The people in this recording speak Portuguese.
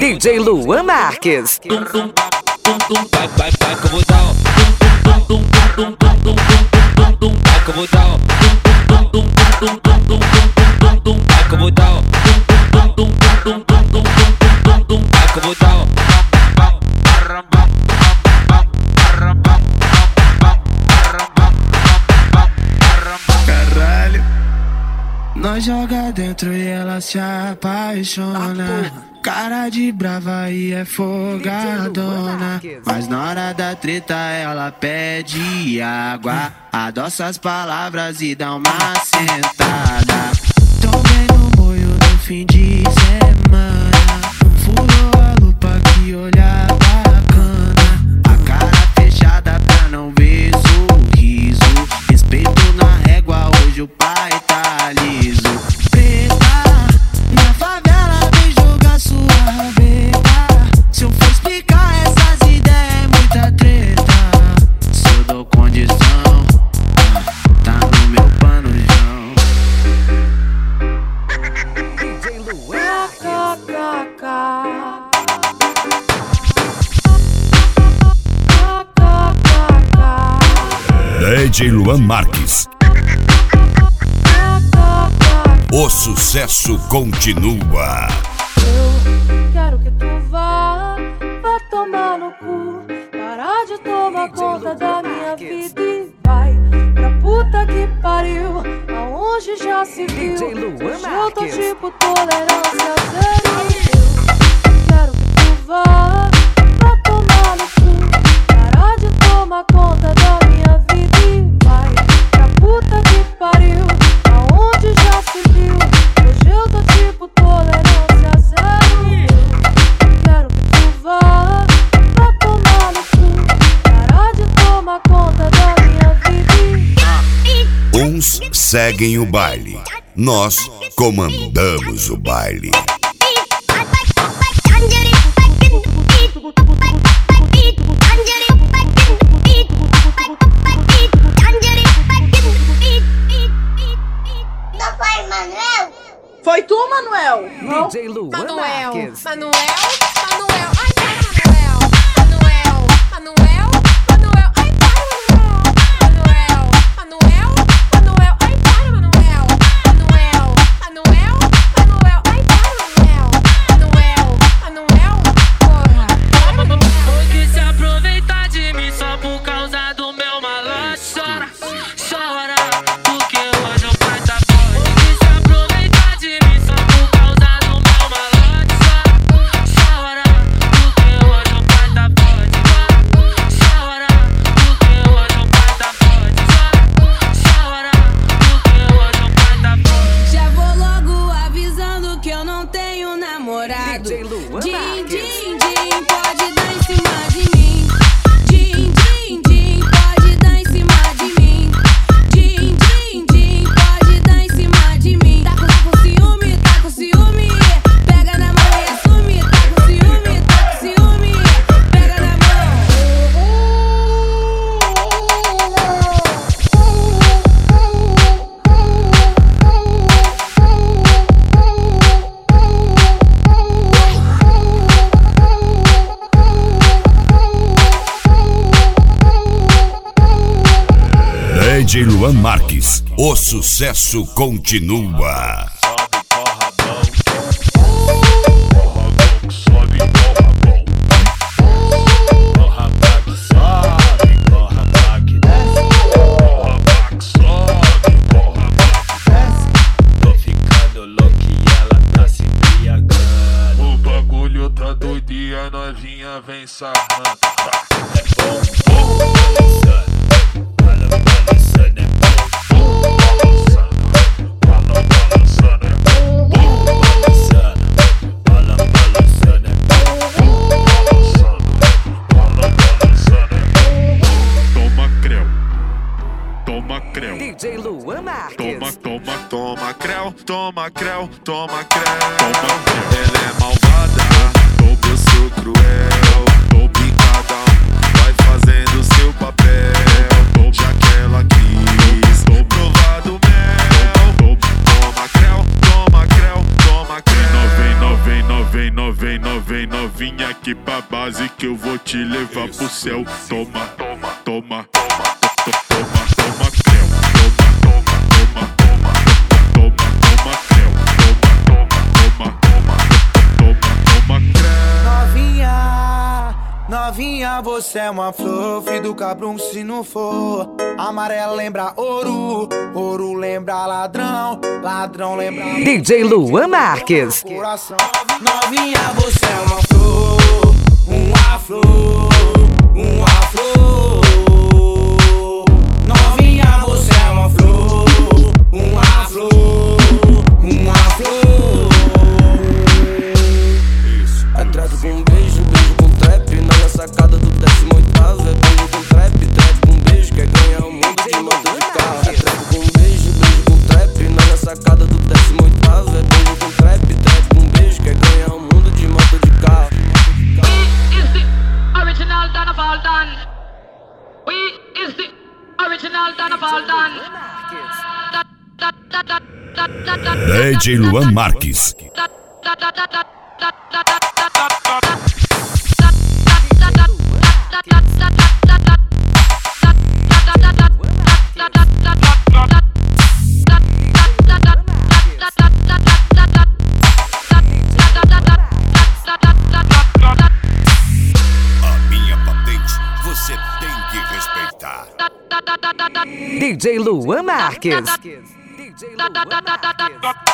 DJ Luan Marques. Vai, vai, vai, como dá, Vai, como dá, Vai, Nós joga dentro e ela se apaixona. Cara de brava e é folgadona. Mas na hora da treta ela pede água. Adoça as palavras e dá uma sentada. Tô vendo moio no fim de semana. Furou a lupa que olhar dou condição, tá no meu. DJ Luan DJ Luan Marques. O sucesso continua. Eu quero que tu vá, vá tomar no cu. Parar de tomar conta da minha e vai pra puta que pariu. Aonde já se viu? DJ Luan Hoje eu tô Marques. tipo tolerância zero. Quero que tu vá, seguem o baile. Nós comandamos o baile. Não foi, Manuel? Foi tu, Manuel? Não. DJ Luan Manuel, Marques. Manuel, Manuel, ai DJ Luan Marques. O sucesso continua. Tá tá doido e a novinha vem sarrando. Toma. Toma creu. Toma, toma Toma creu, toma creu, toma. Toma. Ela é malvada, eu sou cruel. Tô picada, vai fazendo seu papel. Já que ela quis, tô provado mel. Toma creu, toma creu, toma creu. Novem, novem, novem, novem, novinha aqui pra base que eu vou te levar pro céu. Toma, toma, toma, toma, toma, toma creu. Novinha, você é uma flor, filho do cabrum se não for. Amarelo lembra ouro, ouro lembra ladrão, ladrão lembra DJ Luan Marques. Novinha, você é uma flor, uma flor, uma flor. desce muito caso, é bongo com trap, trap com beijo, quer ganhar o um mundo de moto de carro. We is the original Donovan Dan. We is the original Donovan Dan. DJ Luan Marques. DJ Luan Marques. DJ Luan Marques.